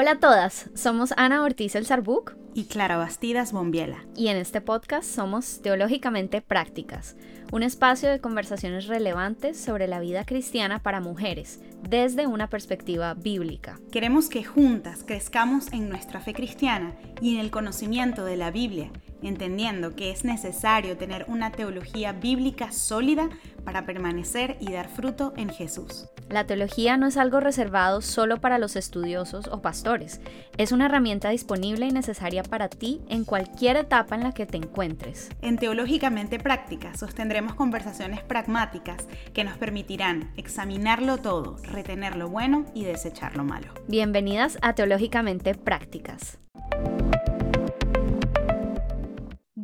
Hola a todas, somos Ana Ortiz El Sarbuc y Clara Bastidas Bombiela. Y en este podcast somos Teológicamente Prácticas, un espacio de conversaciones relevantes sobre la vida cristiana para mujeres, desde una perspectiva bíblica. Queremos que juntas crezcamos en nuestra fe cristiana y en el conocimiento de la Biblia entendiendo que es necesario tener una teología bíblica sólida para permanecer y dar fruto en Jesús. La teología no es algo reservado solo para los estudiosos o pastores, es una herramienta disponible y necesaria para ti en cualquier etapa en la que te encuentres. En Teológicamente Práctica sostendremos conversaciones pragmáticas que nos permitirán examinarlo todo, retener lo bueno y desechar lo malo. Bienvenidas a Teológicamente Prácticas.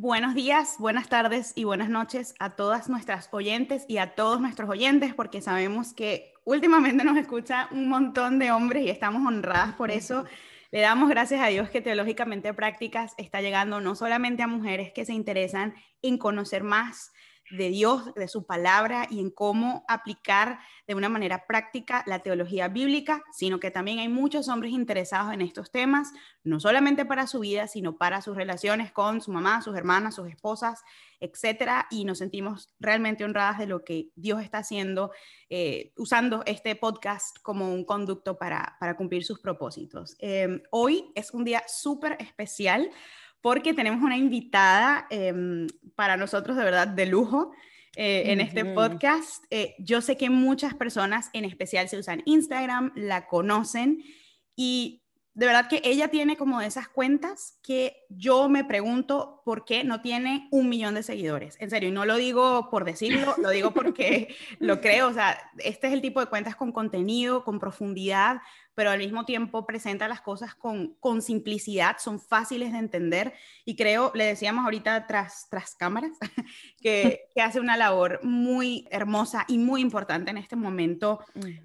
Buenos días, buenas tardes y buenas noches a todas nuestras oyentes y a todos nuestros oyentes, porque sabemos que últimamente nos escucha un montón de hombres y estamos honradas por eso. Le damos gracias a Dios que Teológicamente Prácticas está llegando no solamente a mujeres que se interesan en conocer más de Dios, de su palabra y en cómo aplicar de una manera práctica la teología bíblica, sino que también hay muchos hombres interesados en estos temas, no solamente para su vida, sino para sus relaciones con su mamá, sus hermanas, sus esposas, etcétera, y nos sentimos realmente honradas de lo que Dios está haciendo, eh, usando este podcast como un conducto para, cumplir sus propósitos. Eh, hoy es un día súper especial porque tenemos una invitada em, para nosotros de verdad de lujo. Eh, en este podcast. Eh, yo sé que muchas personas, en especial si usan Instagram, la conocen y de verdad que ella tiene como esas cuentas que yo me pregunto por qué no tiene un millón de seguidores. En serio, y no lo digo por decirlo, lo digo porque lo creo. O sea, este es el tipo de cuentas con contenido, con profundidad, pero al mismo tiempo presenta las cosas con, con simplicidad, son fáciles de entender. Y creo, le decíamos ahorita tras, tras cámaras, que, que hace una labor muy hermosa y muy importante en este momento,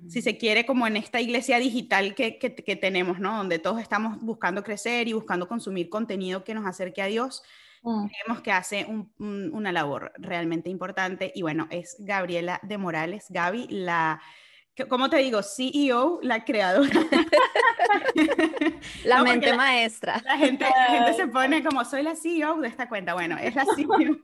si se quiere, como en esta iglesia digital que, que, que tenemos, ¿no? Donde todos estamos buscando crecer y buscando consumir contenido que nos acerque a Dios. Mm. Creemos que hace una labor realmente importante y bueno, es Gabriela de Morales, Gaby, la, ¿cómo te digo? CEO, la creadora. la mente maestra. La gente, la gente se pone como, soy la CEO de esta cuenta. Bueno, es la CEO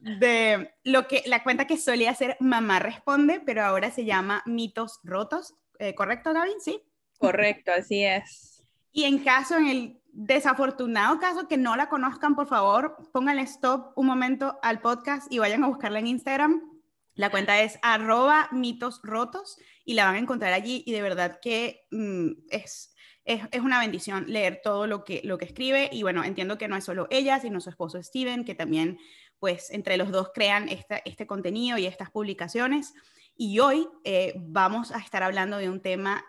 de lo que, la cuenta que solía ser Mamá Responde, pero ahora se llama Mitos Rotos. Eh, ¿Correcto, Gaby? Sí. Correcto, así es. Y en caso, en el desafortunado caso que no la conozcan, por favor, pónganle stop un momento al podcast y vayan a buscarla en Instagram. La cuenta es arroba mitos rotos y la van a encontrar allí y de verdad que mm, es, es, es, una bendición leer todo lo que, lo que escribe y bueno, entiendo que no es solo ella, sino su esposo Steven, que también pues entre los dos crean este contenido y estas publicaciones. Y hoy eh, vamos a estar hablando de un tema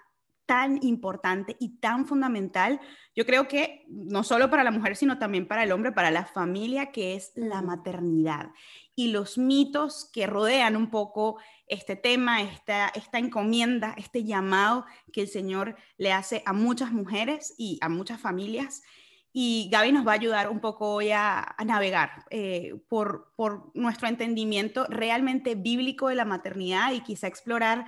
tan importante y tan fundamental, yo creo que no solo para la mujer, sino también para el hombre, para la familia, que es la maternidad y los mitos que rodean un poco este tema, esta, esta encomienda, este llamado que el Señor le hace a muchas mujeres y a muchas familias. Y Gaby nos va a ayudar un poco hoy a, navegar eh, por, por nuestro entendimiento realmente bíblico de la maternidad y quizá explorar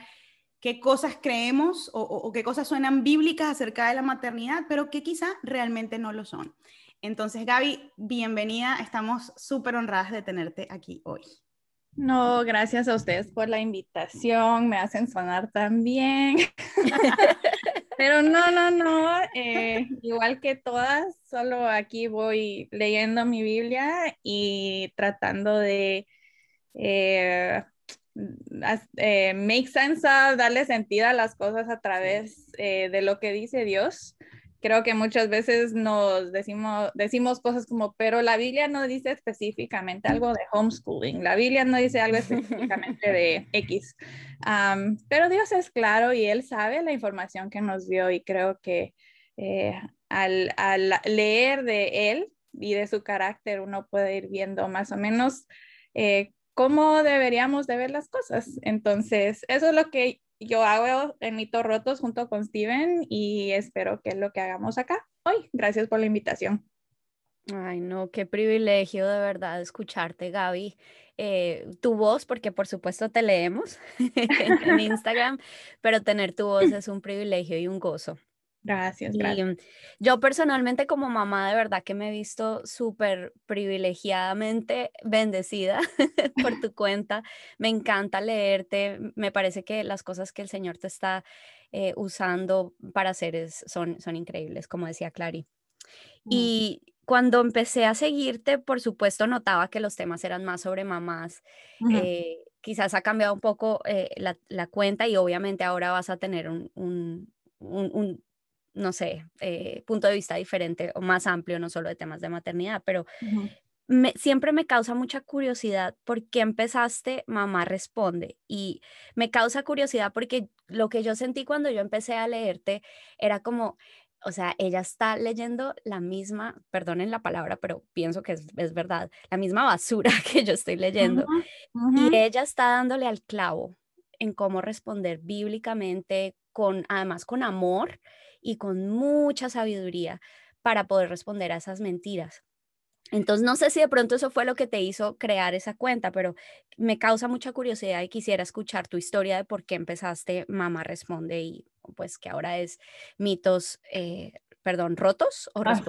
qué cosas creemos o, qué cosas suenan bíblicas acerca de la maternidad, pero que quizá realmente no lo son. Entonces, Gaby, bienvenida. Estamos súper honradas de tenerte aquí hoy. No, gracias a ustedes por la invitación. Me hacen sonar tan bien. Pero no, no, no. Eh, igual que todas, solo aquí voy leyendo mi Biblia y tratando de eh, eh, make sense darle sentido a las cosas a través eh, de lo que dice Dios. Creo que muchas veces nos decimos, decimos cosas como, pero la Biblia no dice específicamente algo de homeschooling, la Biblia no dice algo específicamente de X, pero Dios es claro y Él sabe la información que nos dio y creo que eh, al, al leer de Él y de su carácter uno puede ir viendo más o menos eh, cómo deberíamos de ver las cosas. Entonces, eso es lo que yo hago en Mitos Rotos junto con Steven y espero que es lo que hagamos acá hoy. Gracias por la invitación. Ay, no, qué privilegio de verdad escucharte, Gaby. Eh, tu voz, porque por supuesto te leemos en Instagram, pero tener tu voz es un privilegio y un gozo. Gracias, gracias. Yo personalmente como mamá de verdad que me he visto súper privilegiadamente bendecida por tu cuenta. Me encanta leerte. Me parece que las cosas que el Señor te está eh, usando para hacer son, son increíbles, como decía Clary. Mm. Y cuando empecé a seguirte, por supuesto, notaba que los temas eran más sobre mamás. Eh, quizás ha cambiado un poco eh, la, cuenta y obviamente ahora vas a tener un no sé, eh, punto de vista diferente o más amplio, no solo de temas de maternidad, pero siempre me causa mucha curiosidad por qué empezaste Mamá Responde. Y me causa curiosidad porque lo que yo sentí cuando yo empecé a leerte era como, o sea, ella está leyendo la misma, perdonen la palabra, pero pienso que es, verdad, la misma basura que yo estoy leyendo. Y ella está dándole al clavo en cómo responder bíblicamente, con, además con amor y con mucha sabiduría para poder responder a esas mentiras. Entonces, no sé si de pronto eso fue lo que te hizo crear esa cuenta, pero me causa mucha curiosidad y quisiera escuchar tu historia de por qué empezaste Mamá Responde y pues que ahora es mitos, eh, perdón, rotos o ah,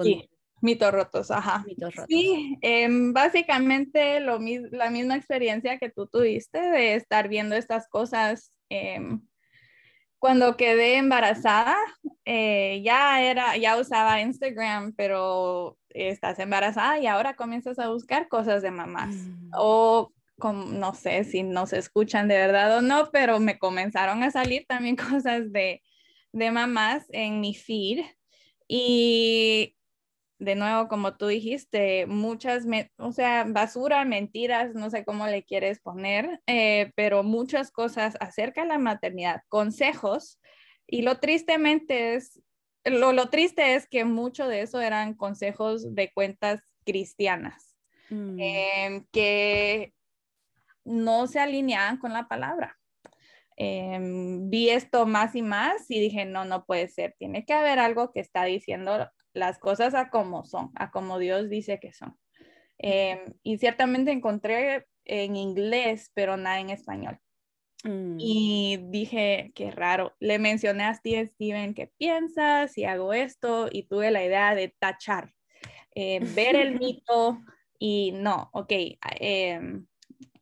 Mitos rotos, ajá. Mitos rotos. Sí, em, básicamente lo, la misma experiencia que tú tuviste de estar viendo estas cosas em, cuando quedé embarazada, eh, ya era, ya usaba Instagram, pero estás embarazada y ahora comienzas a buscar cosas de mamás. Mm. O no sé si nos escuchan de verdad o no, pero me comenzaron a salir también cosas de, de mamás en mi feed. Y de nuevo, como tú dijiste, muchas, o sea, basura, mentiras, no sé cómo le quieres poner, eh, pero muchas cosas acerca de la maternidad, consejos. Y lo tristemente es, lo, lo triste es que mucho de eso eran consejos de cuentas cristianas, mm. em, que no se alineaban con la palabra. Em, vi esto más y más y dije, no, no puede ser, tiene que haber algo que está diciendo las cosas a como son, a como Dios dice que son. Em, y ciertamente encontré en inglés, pero nada en español. Mm. Y dije, qué raro. Le mencioné a Steve, Steven, ¿qué piensas? Si hago esto, y tuve la idea de tachar, eh, ver el mito y no, ok, em,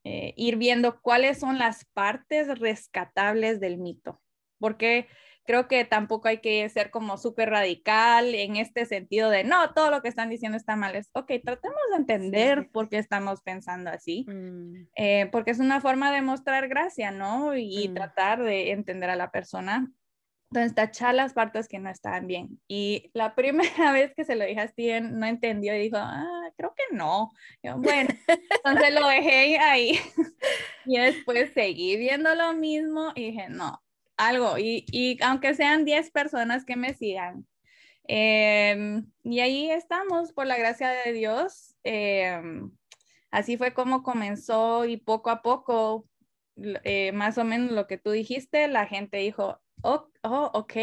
eh, ir viendo cuáles son las partes rescatables del mito. Porque creo que tampoco hay que ser como súper radical en este sentido de, no, todo lo que están diciendo está mal. Es, ok, tratemos de entender por qué estamos pensando así, mm. eh, porque es una forma de mostrar gracia, ¿no? Y, mm. tratar de entender a la persona. Entonces, tachar las partes que no estaban bien. Y la primera vez que se lo dije a Steven, no entendió y dijo, ah, creo que no. bueno, entonces lo dejé ahí. y después seguí viendo lo mismo y dije, no, algo, y, y aunque sean 10 personas que me sigan. Em, y ahí estamos, por la gracia de Dios. Em, así fue como comenzó y poco a poco, eh, más o menos lo que tú dijiste, la gente dijo, oh, oh, ok,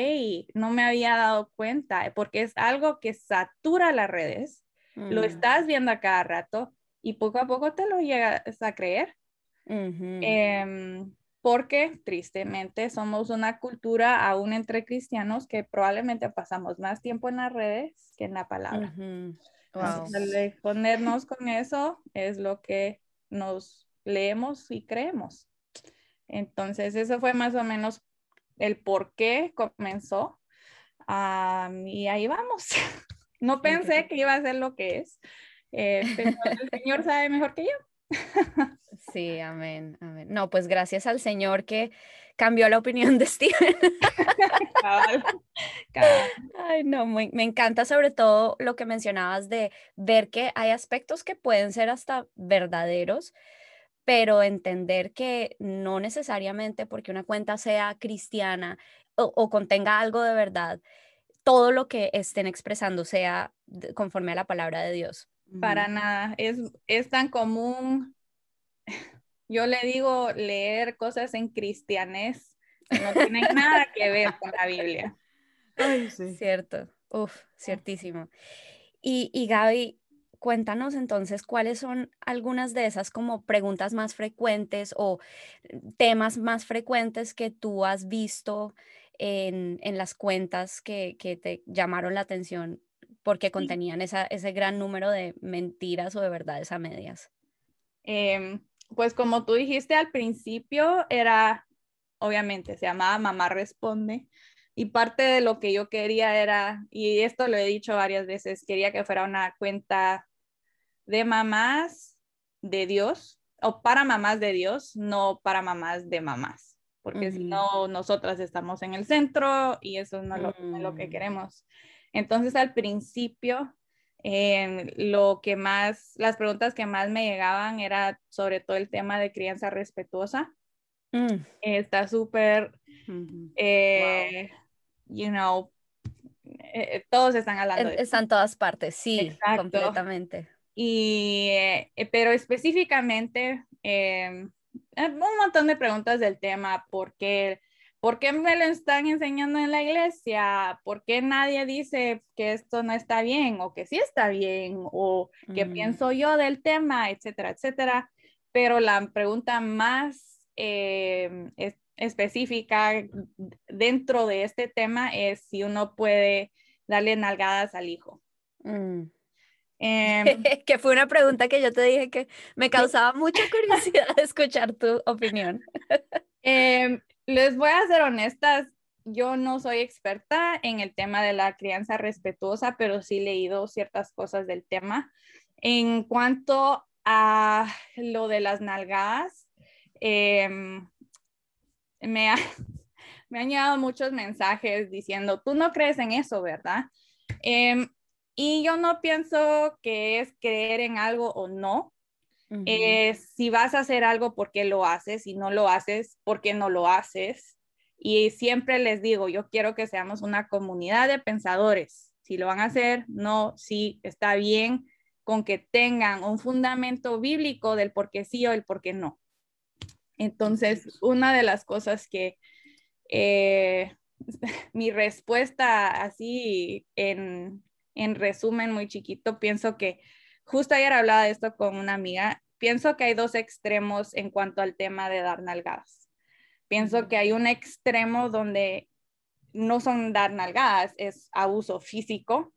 no me había dado cuenta, porque es algo que satura las redes, lo mm. estás viendo a cada rato y poco a poco te lo llegas a creer porque tristemente somos una cultura aún entre cristianos que probablemente pasamos más tiempo en las redes que en la palabra. ponernos con eso es lo que nos leemos y creemos. Entonces, eso fue más o menos el por qué comenzó. y ahí vamos. No pensé que iba a ser lo que es, eh, pero el Señor sabe mejor que yo. Sí, amén, amén. No, pues gracias al Señor que cambió la opinión de Steven. Ay, no, me encanta sobre todo lo que mencionabas de ver que hay aspectos que pueden ser hasta verdaderos, pero entender que no necesariamente porque una cuenta sea cristiana o, contenga algo de verdad, todo lo que estén expresando sea conforme a la palabra de Dios. Para nada, es, es tan común yo le digo leer cosas en cristianés, no tienen nada que ver con la Biblia. Ay, sí. Cierto, uf, ciertísimo. Y, y Gaby, cuéntanos entonces cuáles son algunas de esas como preguntas más frecuentes o temas más frecuentes que tú has visto en, las cuentas que, te llamaron la atención porque contenían ese gran número de mentiras o de verdades a medias? Em, pues como tú dijiste al principio, era, obviamente, se llamaba Mamá Responde. Y parte de lo que yo quería era, y esto lo he dicho varias veces, quería que fuera una cuenta de mamás de Dios o para mamás de Dios, no para mamás de mamás, porque si no, nosotras estamos en el centro y eso no, es lo que mm. queremos. Entonces, al principio, lo que más, las preguntas que más me llegaban era sobre todo el tema de crianza respetuosa. Mm. Está súper, eh, you know, eh, todos están hablando. de Están todas partes, sí, completamente. Y, eh, pero específicamente, un montón de preguntas del tema, ¿por qué? ¿Por qué me lo están enseñando en la iglesia? ¿Por qué nadie dice que esto no está bien o que sí está bien o qué mm. pienso yo del tema, etcétera, etcétera? Pero la pregunta más em, específica dentro de este tema es si uno puede darle nalgadas al hijo. Mm. Em, que fue una pregunta que yo te dije que me causaba mucha curiosidad escuchar tu opinión. Em, les voy a ser honestas, yo no soy experta en el tema de la crianza respetuosa, pero sí he leído ciertas cosas del tema. En cuanto a lo de las nalgadas, em, me, ha, me han llegado muchos mensajes diciendo, tú no crees en eso, ¿verdad? Em, y yo no pienso que es creer en algo o no. Eh, si vas a hacer algo, ¿por qué lo haces? Si no lo haces, ¿por qué no lo haces? Y siempre les digo, yo quiero que seamos una comunidad de pensadores. Si lo van a hacer, no, sí, está bien con que tengan un fundamento bíblico del por qué sí o el por qué no. Entonces, una de las cosas que eh, mi respuesta así en, en resumen muy chiquito, pienso que justo ayer hablaba de esto con una amiga, pienso que hay dos extremos en cuanto al tema de dar nalgadas. Pienso que hay un extremo donde no son dar nalgadas, es abuso físico.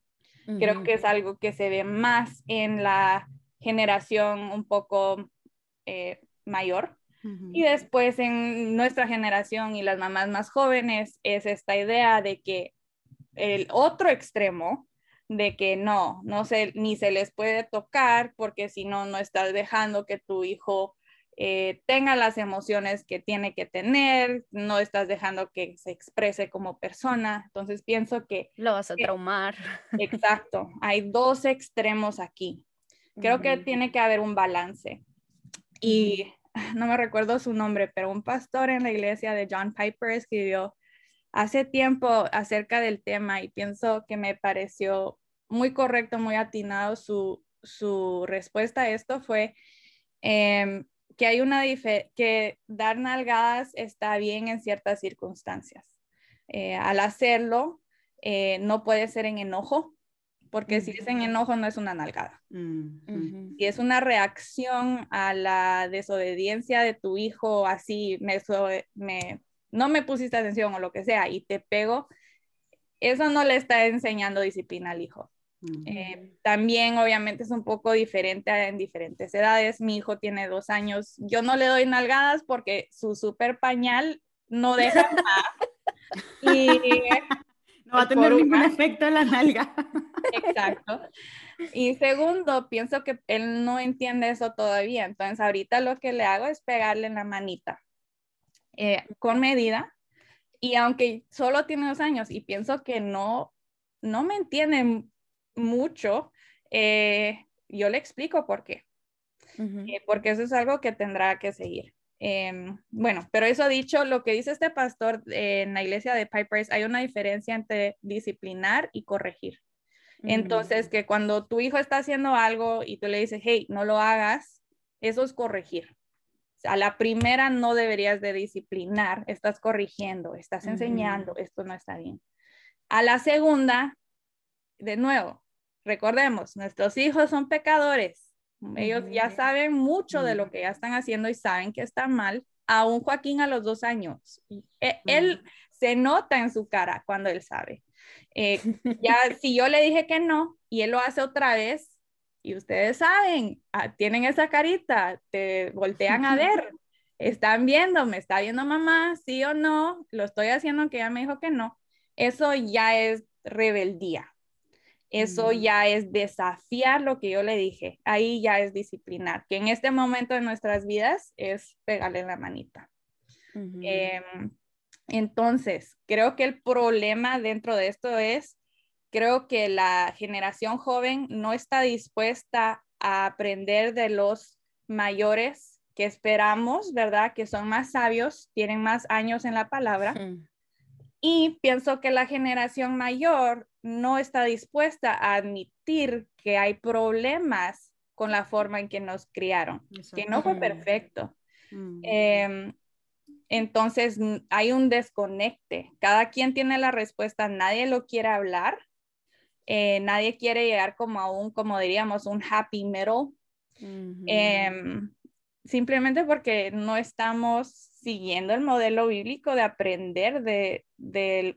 Creo que es algo que se ve más en la generación un poco eh, mayor. Y después en nuestra generación y las mamás más jóvenes es esta idea de que el otro extremo de que no, no se, ni se les puede tocar porque si no, no estás dejando que tu hijo eh, tenga las emociones que tiene que tener, no estás dejando que se exprese como persona. Entonces pienso que... Lo vas a traumar. Exacto, hay dos extremos aquí. Creo que tiene que haber un balance. Y no me recuerdo su nombre, pero un pastor en la iglesia de John Piper escribió hace tiempo acerca del tema y pienso que me pareció muy correcto, muy atinado su, respuesta a esto fue em, que hay una que dar nalgadas está bien en ciertas circunstancias. Eh, al hacerlo, eh, no puede ser en enojo, porque si es en enojo no es una nalgada. Si es una reacción a la desobediencia de tu hijo, así me, me, no me pusiste atención o lo que sea y te pego, eso no le está enseñando disciplina al hijo. Eh, también obviamente es un poco diferente en diferentes edades. Mi hijo tiene dos años. Yo no le doy nalgadas porque su super pañal no deja nada. y no va a tener ningún efecto en la nalga. Exacto. Y segundo, pienso que él no entiende eso todavía. Entonces ahorita lo que le hago es pegarle en la manita. Eh, con medida. Y aunque solo tiene dos años y pienso que no, no me entiende mucho, eh, yo le explico por qué. Eh, porque eso es algo que tendrá que seguir. Em, bueno, pero eso dicho, lo que dice este pastor en la iglesia de Pipers, hay una diferencia entre disciplinar y corregir. Entonces, que cuando tu hijo está haciendo algo y tú le dices, hey, no lo hagas, eso es corregir a la primera no deberías de disciplinar, estás corrigiendo, estás enseñando, esto no está bien. A la segunda, de nuevo, recordemos, nuestros hijos son pecadores. Ellos ya saben mucho de lo que ya están haciendo y saben que está mal. Aún Joaquín a los dos años, e, él se nota en su cara cuando él sabe. Eh, ya si yo le dije que no y él lo hace otra vez, y ustedes saben, ah, tienen esa carita, te voltean a ver, están viendo, me está viendo mamá, sí o no, lo estoy haciendo que ella me dijo que no. Eso ya es rebeldía. Eso mm. ya es desafiar lo que yo le dije. Ahí ya es disciplinar, que en este momento de nuestras vidas es pegarle la manita. Em, entonces, creo que el problema dentro de esto es, creo que la generación joven no está dispuesta a aprender de los mayores que esperamos, ¿verdad? Que son más sabios, tienen más años en la palabra. Y pienso que la generación mayor no está dispuesta a admitir que hay problemas con la forma en que nos criaron, que no fue perfecto. Mm. Em, entonces hay un desconecte. Cada quien tiene la respuesta, nadie lo quiere hablar, eh, nadie quiere llegar como a un, como diríamos, un happy middle. Em, simplemente porque no estamos siguiendo el modelo bíblico de aprender de,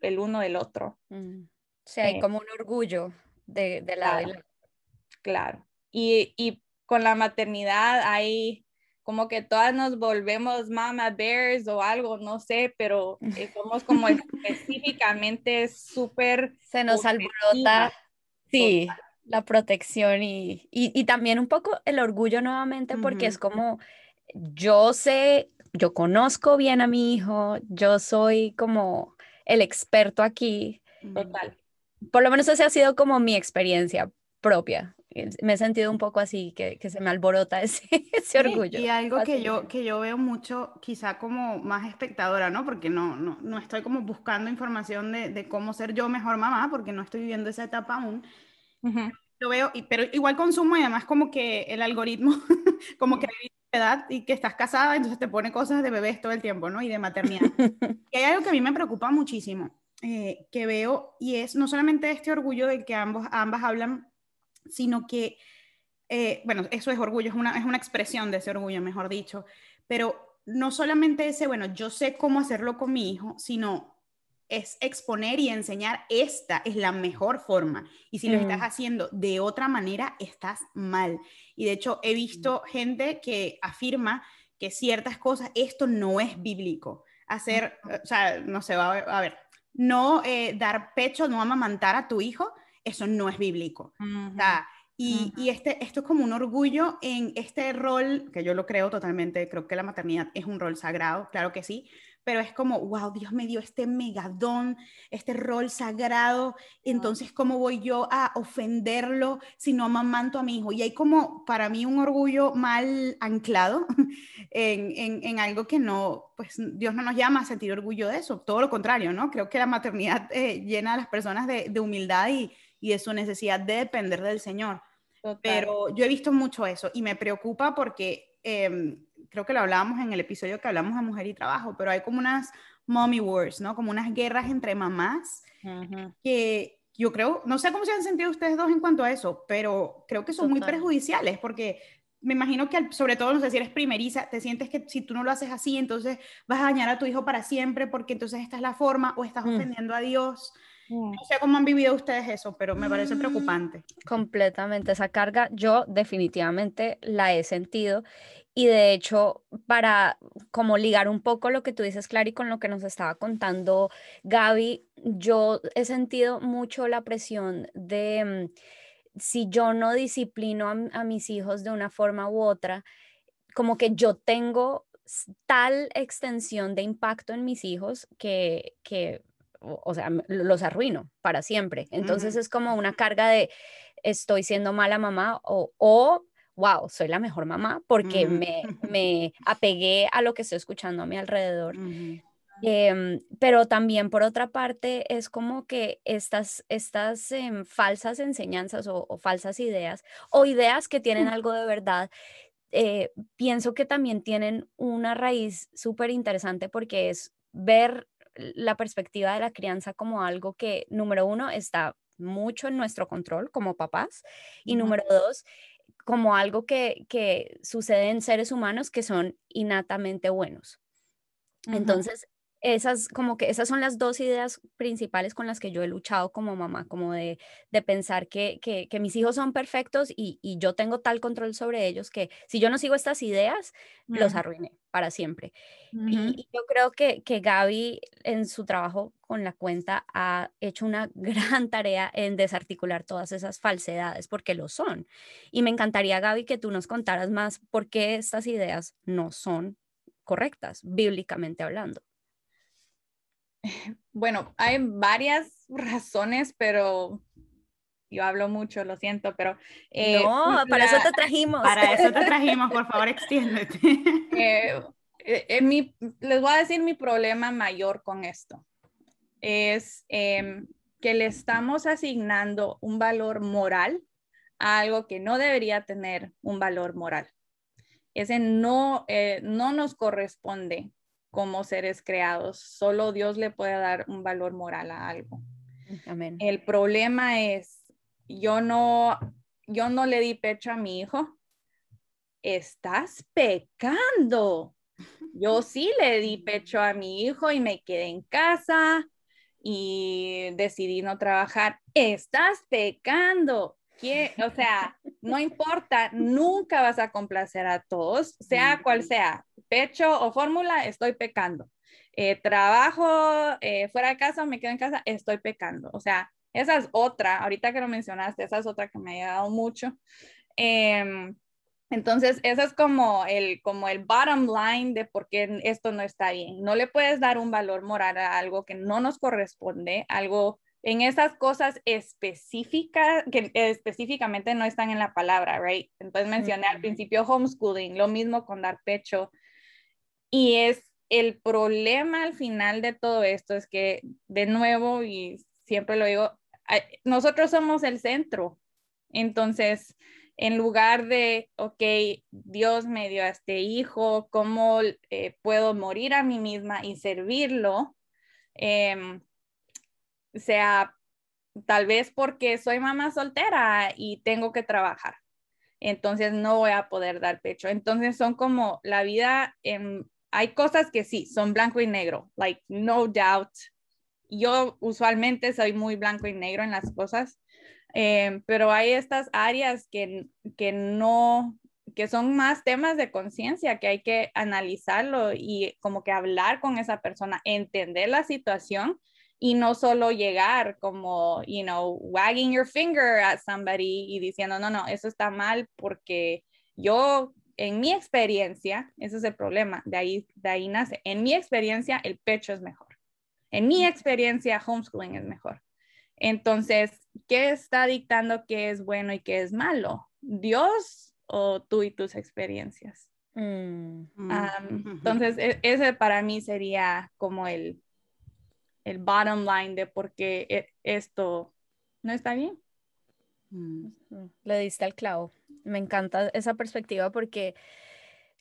el uno del otro. Mm. Sí, hay como un orgullo de, de la, claro, claro. Y, y, con la maternidad hay como que todas nos volvemos mama bears o algo, no sé, pero eh, somos como específicamente súper... Se nos alborota, sí, la protección y, y, y, también un poco el orgullo nuevamente porque es como, yo sé, yo conozco bien a mi hijo, yo soy como el experto aquí. Total por lo menos esa ha sido como mi experiencia propia. Me he sentido un poco así, que, se me alborota ese, ese orgullo. Y algo que yo, que yo veo mucho, quizá como más espectadora, ¿no? Porque no, no, no estoy como buscando información de, de, cómo ser yo mejor mamá, porque no estoy viviendo esa etapa aún. Lo veo, y, pero igual consumo y además como que el algoritmo, como que edad y que estás casada, entonces te pone cosas de bebés todo el tiempo, ¿no? Y de maternidad. y hay algo que a mí me preocupa muchísimo eh, que veo y es no solamente este orgullo del que ambos, ambas hablan, sino que, eh, bueno, eso es orgullo, es una, es una expresión de ese orgullo, mejor dicho, pero no solamente ese, bueno, yo sé cómo hacerlo con mi hijo, sino es exponer y enseñar, esta es la mejor forma. Y si lo estás mm. haciendo de otra manera, estás mal. Y de hecho, he visto gente que afirma que ciertas cosas, esto no es bíblico. Hacer, o sea, no sé, va a ver, no eh, dar pecho, no amamantar a tu hijo, eso no es bíblico. y, y, este, esto es como un orgullo en este rol, que yo lo creo totalmente, creo que la maternidad es un rol sagrado, claro que sí, pero es como, wow, Dios me dio este megadón, este rol sagrado, entonces, ¿cómo voy yo a ofenderlo si no amamanto a mi hijo? Y hay como, para mí, un orgullo mal anclado en, en, algo que no, pues Dios no nos llama a sentir orgullo de eso, todo lo contrario, ¿no? Creo que la maternidad eh, llena a las personas de, de humildad y, y, de su necesidad de depender del Señor. Pero yo he visto mucho eso y me preocupa porque... Eh, creo que lo hablábamos en el episodio que hablamos de mujer y trabajo, pero hay como unas mommy wars, ¿no? Como unas guerras entre mamás que yo creo, no sé cómo se han sentido ustedes dos en cuanto a eso, pero creo que son muy perjudiciales porque me imagino que sobre todo, no sé si eres primeriza, te sientes que si tú no lo haces así, entonces vas a dañar a tu hijo para siempre porque entonces esta es la forma o estás mm. ofendiendo a Dios. Mm. No sé cómo han vivido ustedes eso, pero me parece mm. preocupante. Completamente, esa carga yo definitivamente la he sentido y de hecho, para como ligar un poco lo que tú dices, Clary, con lo que nos estaba contando Gaby, yo he sentido mucho la presión de mm, si yo no disciplino a, mis hijos de una forma u otra, como que yo tengo tal extensión de impacto en mis hijos que, que o, sea, los arruino para siempre. Entonces es como una carga de estoy siendo mala mamá o, o wow, soy la mejor mamá porque me, me, apegué a lo que estoy escuchando a mi alrededor. Em, pero también por otra parte es como que estas, estas em, falsas enseñanzas o, falsas ideas o ideas que tienen algo de verdad, eh, pienso que también tienen una raíz súper interesante porque es ver la perspectiva de la crianza como algo que, número uno, está mucho en nuestro control como papás y número dos, como algo que, que sucede en seres humanos que son innatamente buenos. Entonces, esas, como que esas son las dos ideas principales con las que yo he luchado como mamá, como de, de pensar que, que, que, mis hijos son perfectos y, y, yo tengo tal control sobre ellos que si yo no sigo estas ideas, los arruiné para siempre. y, y, yo creo que, que Gaby en su trabajo con la cuenta ha hecho una gran tarea en desarticular todas esas falsedades, porque lo son. Y me encantaría, Gaby, que tú nos contaras más por qué estas ideas no son correctas, bíblicamente hablando. Bueno, hay varias razones, pero yo hablo mucho, lo siento, pero... Eh, no, para eso te trajimos. Para eso te trajimos, por favor, extiéndete. Eh, eh, mi, les voy a decir mi problema mayor con esto. Es em, que le estamos asignando un valor moral a algo que no debería tener un valor moral. Ese no, no nos corresponde como seres creados. Solo Dios le puede dar un valor moral a algo. Amén. El problema es, yo no, yo no le di pecho a mi hijo. Estás pecando. Yo sí le di pecho a mi hijo y me quedé en casa y decidí no trabajar. Estás pecando. O sea, no importa, nunca vas a complacer a todos, sea cual sea, pecho o fórmula, estoy pecando. Eh, trabajo eh, fuera de casa o me quedo en casa, estoy pecando. O sea, esa es otra, ahorita que lo mencionaste, esa es otra que me ha ayudado mucho. Em, entonces, ese es como el, como el bottom line de por qué esto no está bien. No le puedes dar un valor moral a algo que no nos corresponde, algo en esas cosas específicas que específicamente no están en la palabra, right? Entonces mencioné al principio homeschooling, lo mismo con dar pecho. Y es el problema al final de todo esto es que, de nuevo, y siempre lo digo, nosotros somos el centro. Entonces, en lugar de, ok, Dios me dio a este hijo, ¿cómo eh, puedo morir a mí misma y servirlo? Eh, sea tal vez porque soy mamá soltera y tengo que trabajar. Entonces no voy a poder dar pecho. Entonces son como la vida, hay cosas que sí, son blanco y negro, like no doubt. Yo usualmente soy muy blanco y negro en las cosas, em, pero hay estas áreas que, que no, que son más temas de conciencia, que hay que analizarlo y como que hablar con esa persona, entender la situación y no solo llegar como, you know, wagging your finger at somebody y diciendo, no, no, eso está mal porque yo, en mi experiencia, ese es el problema, de ahí, de ahí nace, en mi experiencia el pecho es mejor. En mi experiencia, homeschooling es mejor. Entonces, ¿qué está dictando qué es bueno y qué es malo? ¿Dios o tú y tus experiencias? Mm. entonces, e, ese para mí sería como el, el bottom line de por qué e, esto no está bien. Mm. Le diste al clavo. Me encanta esa perspectiva porque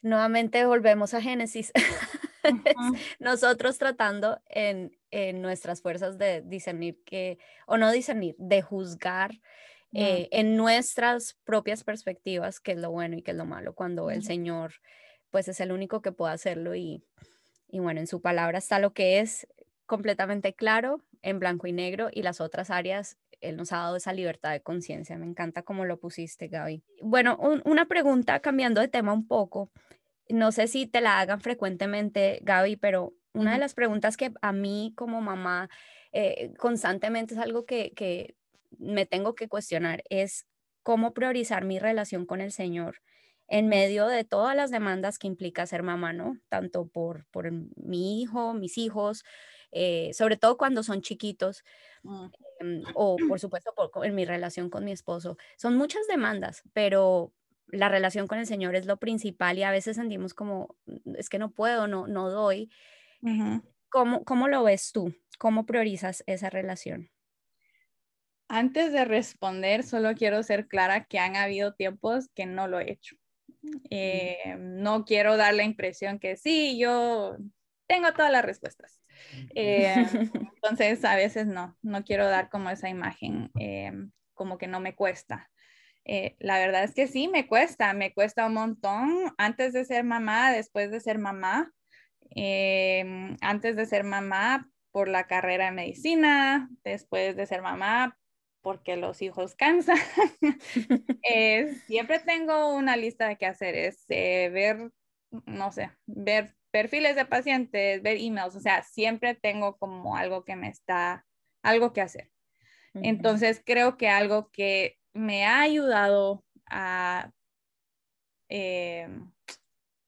nuevamente volvemos a Génesis. Nosotros tratando en, en, nuestras fuerzas de discernir que, o no discernir, de juzgar eh, en nuestras propias perspectivas qué es lo bueno y qué es lo malo, cuando el Señor pues es el único que puede hacerlo y, y bueno, en su palabra está lo que es completamente claro, en blanco y negro, y las otras áreas, él nos ha dado esa libertad de conciencia. Me encanta cómo lo pusiste, Gaby. Bueno, una pregunta cambiando de tema un poco. No sé si te la hagan frecuentemente, Gaby, pero una de las preguntas que a mí como mamá eh, constantemente es algo que, que me tengo que cuestionar es cómo priorizar mi relación con el Señor en medio de todas las demandas que implica ser mamá, ¿no? Tanto por, por mi hijo, mis hijos, eh, sobre todo cuando son chiquitos, mm. em, o por supuesto en mi relación con mi esposo. Son muchas demandas, pero la relación con el Señor es lo principal y a veces sentimos como, mm, es que no puedo, no, no doy. ¿Cómo, ¿Cómo lo ves tú? ¿Cómo priorizas esa relación? Antes de responder, solo quiero ser clara que han habido tiempos que no lo he hecho. Eh, no quiero dar la impresión que sí, yo tengo todas las respuestas. Eh, entonces, a veces no, no quiero dar como esa imagen, eh, como que no me cuesta. Eh, la verdad es que sí, me cuesta, me cuesta un montón antes de ser mamá, después de ser mamá. Em, antes de ser mamá, por la carrera de medicina, después de ser mamá, porque los hijos cansan. siempre tengo una lista de qué hacer, es eh, ver, no sé, ver perfiles de pacientes, ver emails, o sea, siempre tengo como algo que me está, algo que hacer. Entonces, creo que algo que me ha ayudado a eh,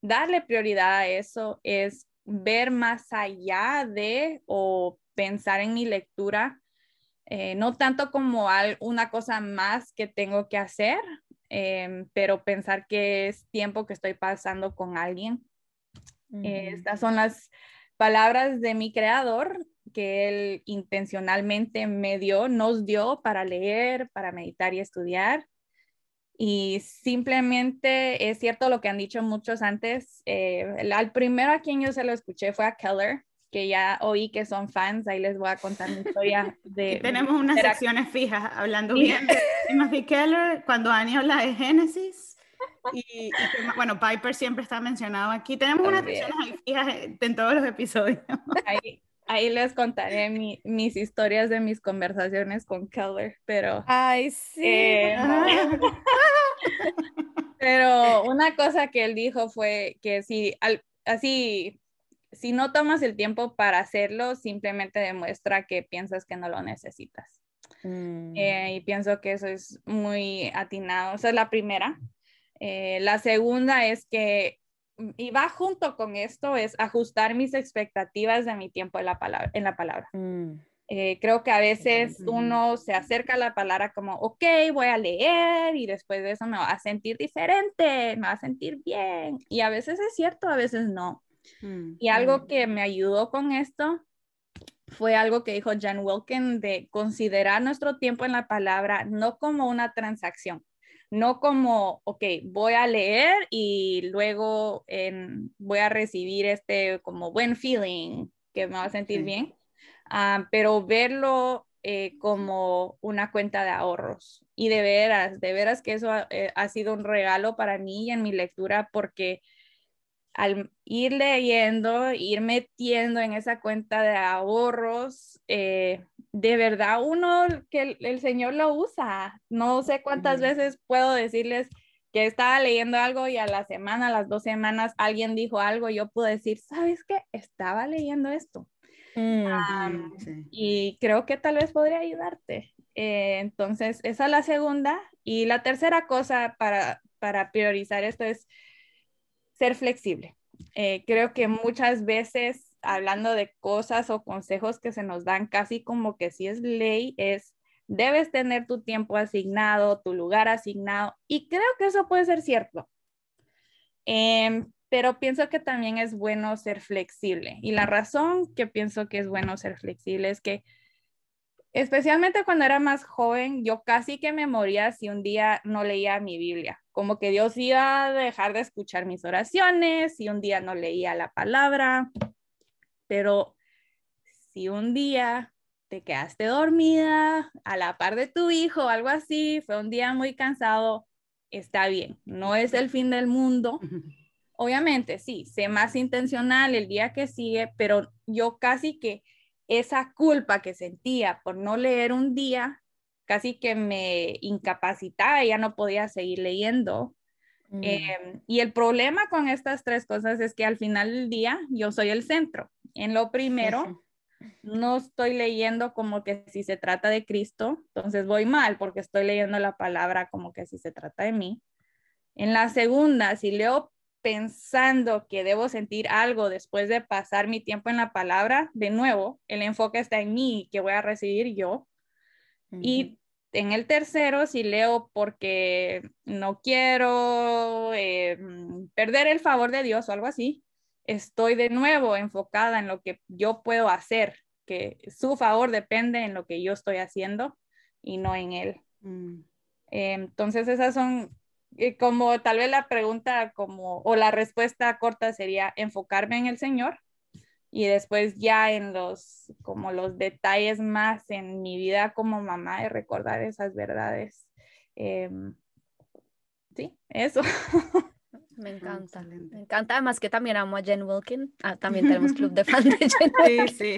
darle prioridad a eso es ver más allá de o pensar en mi lectura, eh, no tanto como una cosa más que tengo que hacer, em, pero pensar que es tiempo que estoy pasando con alguien. Estas son las palabras de mi creador que él intencionalmente me dio, nos dio para leer, para meditar y estudiar. Y simplemente es cierto lo que han dicho muchos antes. Eh, al primero a quien yo se lo escuché fue a Keller, que ya oí que son fans. Ahí les voy a contar mi historia. De, tenemos unas secciones fijas hablando bien de Timothy Keller, cuando Annie habla de Génesis. Y, bueno, Piper siempre está mencionado aquí. Tenemos unas secciones fijas en todos los episodios. Ahí, ahí les contaré mis historias de mis conversaciones con Keller, pero... Ay, sí. Eh, pero una cosa que él dijo fue que si así, si no tomas el tiempo para hacerlo, simplemente demuestra que piensas que no lo necesitas. Mm. Eh, y pienso que eso es muy atinado. Esa es la primera. Eh, la segunda es que y va junto con esto, es ajustar mis expectativas de mi tiempo en la palabra. En la palabra. Mm. Eh, creo que a veces uno se acerca a la palabra como, ok, voy a leer y después de eso me va a sentir diferente, me va a sentir bien. Y a veces es cierto, a veces no. Mm, y algo mm. que me ayudó con esto fue algo que dijo Jan Wilkin de considerar nuestro tiempo en la palabra no como una transacción, no como, ok, voy a leer y luego voy a recibir este como buen feeling que me va a sentir bien, ah, pero verlo eh, como una cuenta de ahorros. Y de veras, de veras que eso eh, ha sido un regalo para mí y en mi lectura porque al ir leyendo, ir metiendo en esa cuenta de ahorros, eh, de verdad uno que el, Señor lo usa. No sé cuántas veces puedo decirles que estaba leyendo algo y a la semana, a las dos semanas, alguien dijo algo y yo puedo decir, ¿sabes qué? Estaba leyendo esto. Y creo que tal vez podría ayudarte. Eh, entonces, esa es la segunda. Y la tercera cosa para, para priorizar esto es ser flexible. Eh, creo que muchas veces hablando de cosas o consejos que se nos dan casi como que si es ley, es debes tener tu tiempo asignado, tu lugar asignado, y creo que eso puede ser cierto. Em, pero pienso que también es bueno ser flexible. Y la razón que pienso que es bueno ser flexible es que especialmente cuando era más joven, yo casi que me moría si un día no leía mi Biblia, como que Dios iba a dejar de escuchar mis oraciones, si un día no leía la palabra, pero si un día te quedaste dormida a la par de tu hijo o algo así, fue un día muy cansado, está bien, no es el fin del mundo. Obviamente, sí, sé más intencional el día que sigue, pero yo casi que esa culpa que sentía por no leer un día, casi que me incapacitaba, ya no podía seguir leyendo. Mm. Em, y el problema con estas tres cosas es que al final del día yo soy el centro. En lo primero, no estoy leyendo como que si se trata de Cristo, entonces voy mal porque estoy leyendo la palabra como que si se trata de mí. En la segunda, si leo pensando que debo sentir algo después de pasar mi tiempo en la palabra, de nuevo, el enfoque está en mí, que voy a recibir yo. Y en el tercero, si leo porque no quiero eh, perder el favor de Dios o algo así, estoy de nuevo enfocada en lo que yo puedo hacer, que su favor depende en lo que yo estoy haciendo y no en Él. Mm. entonces, esas son como tal vez la pregunta como o la respuesta corta sería enfocarme en el Señor y después ya en los como los detalles más en mi vida como mamá de recordar esas verdades. Em, sí, eso. Me encanta, me encanta. Además que también amo a Jen Wilkin. Ah, también tenemos club de fans de Jen Wilkin. Sí, sí.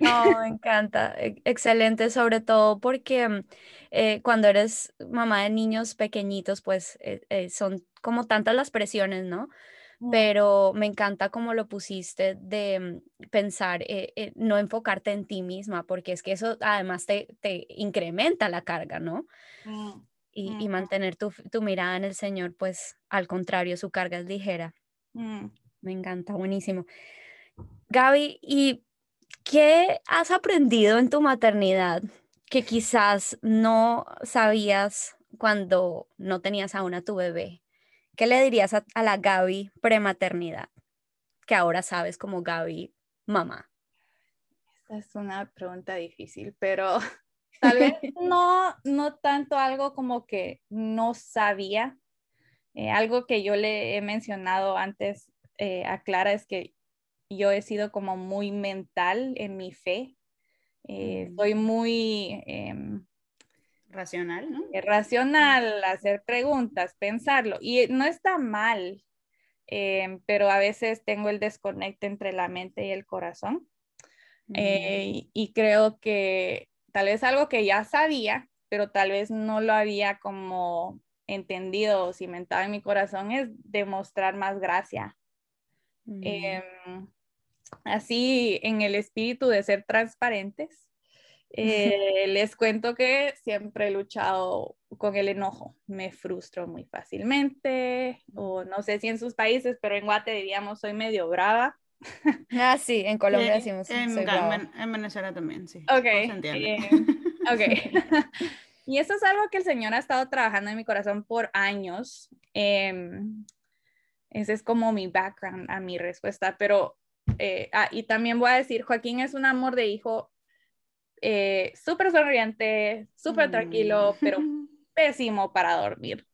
No, me encanta. E, excelente, sobre todo porque mm, eh, cuando eres mamá de niños pequeñitos, pues eh, eh, son como tantas las presiones, ¿no? Mm. Pero me encanta como lo pusiste de mm, pensar, no enfocarte en ti misma, porque es que eso además te, te incrementa la carga, ¿no? Y, mantener tu, tu, mirada en el Señor, pues al contrario, su carga es ligera. Me encanta, buenísimo. Gaby, y ¿Qué has aprendido en tu maternidad que quizás no sabías cuando no tenías aún a tu bebé? ¿Qué le dirías a, la Gaby prematernidad que ahora sabes como Gaby mamá? Esta es una pregunta difícil, pero tal vez no, no tanto algo como que no sabía. Eh, algo que yo le he mencionado antes eh, a Clara es que yo he sido como muy mental en mi fe. Eh, soy muy... Racional, ¿no? Eh, racional, hacer preguntas, pensarlo. Y no está mal, em, pero a veces tengo el desconecte entre la mente y el corazón. Eh, y creo que tal vez algo que ya sabía, pero tal vez no lo había como entendido o cimentado en mi corazón es demostrar más gracia. Em, así en el espíritu de ser transparentes, eh, les cuento que siempre he luchado con el enojo. Me frustro muy fácilmente, o no sé si en sus países, pero en Guate diríamos soy medio brava. Ah, sí, en Colombia decimos en, soy brava. en, Venezuela también, sí. Ok. Eh, ok. y eso es algo que el Señor ha estado trabajando en mi corazón por años. Em, ese es como mi background a mi respuesta, pero eh, ah, y también voy a decir, Joaquín es un amor de hijo eh, súper sonriente, súper tranquilo, mm. pero pésimo para dormir.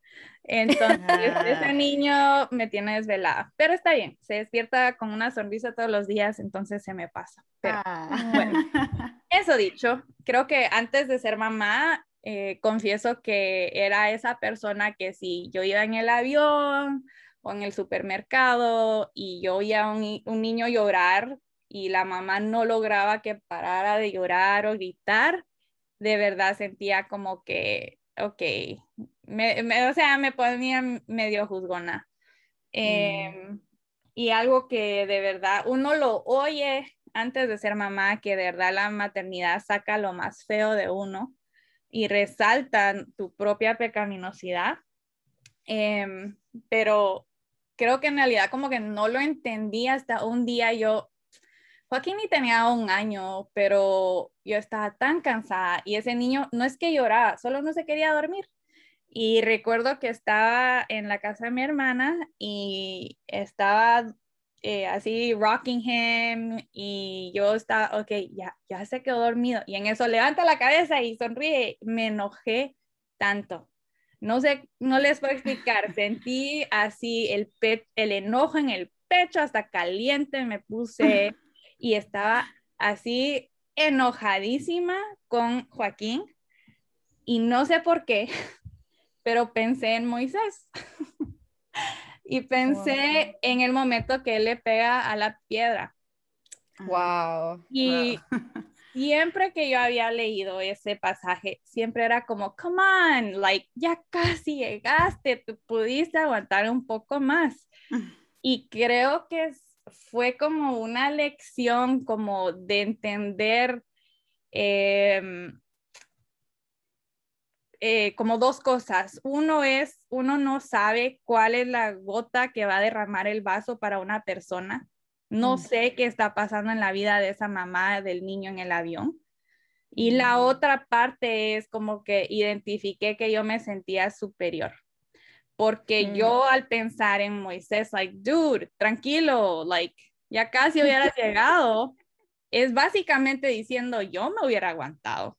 Entonces, ese ah. niño me tiene desvelada, pero está bien, se despierta con una sonrisa todos los días, entonces se me pasa. Pero ah. bueno, eso dicho, creo que antes de ser mamá, eh, confieso que era esa persona que si yo iba en el avión o en el supermercado y yo oía a un, un niño llorar y la mamá no lograba que parara de llorar o gritar, de verdad sentía como que, ok, me, o sea, me ponía medio juzgona. Mm. Em, y algo que de verdad uno lo oye antes de ser mamá, que de verdad la maternidad saca lo más feo de uno y resalta tu propia pecaminosidad. Em, pero creo que en realidad como que no lo entendí hasta un día yo, Joaquín ni tenía un año, pero yo estaba tan cansada y ese niño no es que lloraba, solo no se quería dormir. Y recuerdo que estaba en la casa de mi hermana y estaba eh, así rocking him y yo estaba, ok, ya, ya se quedó dormido. Y en eso levanta la cabeza y sonríe. Me enojé tanto no sé, no les puedo explicar, sentí así el, el enojo en el pecho, hasta caliente me puse y estaba así enojadísima con Joaquín y no sé por qué, pero pensé en Moisés y pensé en el momento que él le pega a la piedra. Wow. Y siempre que yo había leído ese pasaje, siempre era como, come on, like, ya casi llegaste, tú pudiste aguantar un poco más. Y creo que fue como una lección como de entender em, eh, como dos cosas. Uno es, uno no sabe cuál es la gota que va a derramar el vaso para una persona no mm. sé qué está pasando en la vida de esa mamá del niño en el avión. Y la mm. otra parte es como que identifiqué que yo me sentía superior. Porque mm. yo al pensar en Moisés, like, dude, tranquilo, like, ya casi hubiera llegado, es básicamente diciendo, yo me hubiera aguantado.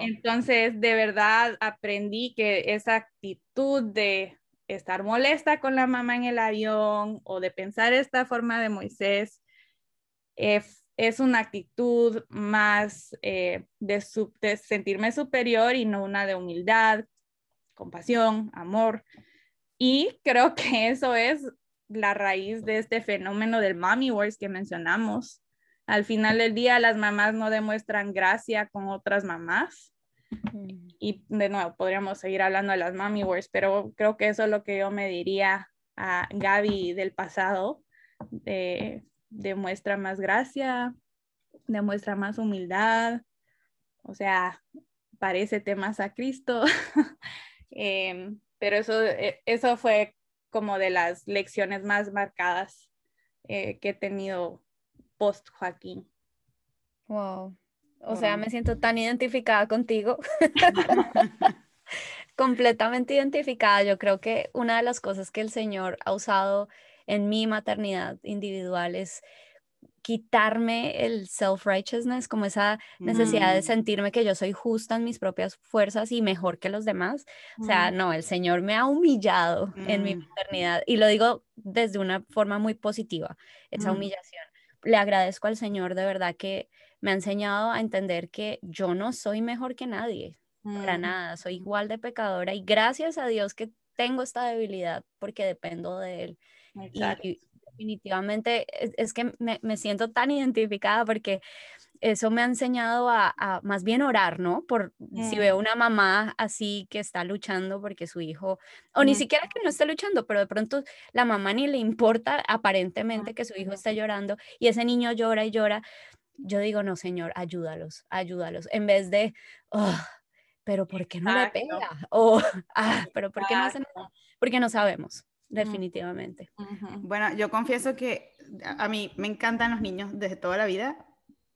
Entonces, de verdad, aprendí que esa actitud de estar molesta con la mamá en el avión o de pensar esta forma de Moisés eh, es una actitud más eh, de, sentirme superior y no una de humildad. Compasión, amor. Y creo que eso es la raíz de este fenómeno del mommy wars que mencionamos. Al final del día, las mamás no demuestran gracia con otras mamás. Y de nuevo, podríamos seguir hablando de las mommy wars, pero creo que eso es lo que yo me diría a Gaby del pasado. demuestra más gracia, demuestra más humildad, o sea, parece más a Cristo. Em, pero eso, eh, eso fue como de las lecciones más marcadas eh, que he tenido post Joaquín. Wow. O sea, me siento tan identificada contigo. Completamente identificada. Yo creo que una de las cosas que el Señor ha usado en mi maternidad individual es quitarme el self-righteousness, como esa necesidad de mm. sentirme que yo soy justa en mis propias fuerzas y mejor que los demás. O sea, mm. no, el Señor me ha humillado en mi maternidad mm. y lo digo desde una forma muy positiva, esa humillación. Le agradezco al Señor de verdad que me ha enseñado a entender que yo no soy mejor que nadie, para nada, soy igual de pecadora y gracias a Dios que tengo esta debilidad porque dependo de Él. Y, definitivamente es, que me, siento tan identificada porque eso me ha enseñado a, más bien orar, ¿no? Por si veo mm. una mamá así que está luchando porque su hijo, o ni siquiera que no esté luchando, pero de pronto la mamá ni le importa aparentemente que su hijo esté llorando y ese niño llora y llora. Yo digo, no, Señor, ayúdalos, ayúdalos, en vez de, oh, pero ¿por qué no le pega? O, ah, pero ¿por qué no hacen Porque no sabemos definitivamente. Bueno, yo confieso que a mí me encantan los niños desde toda la vida,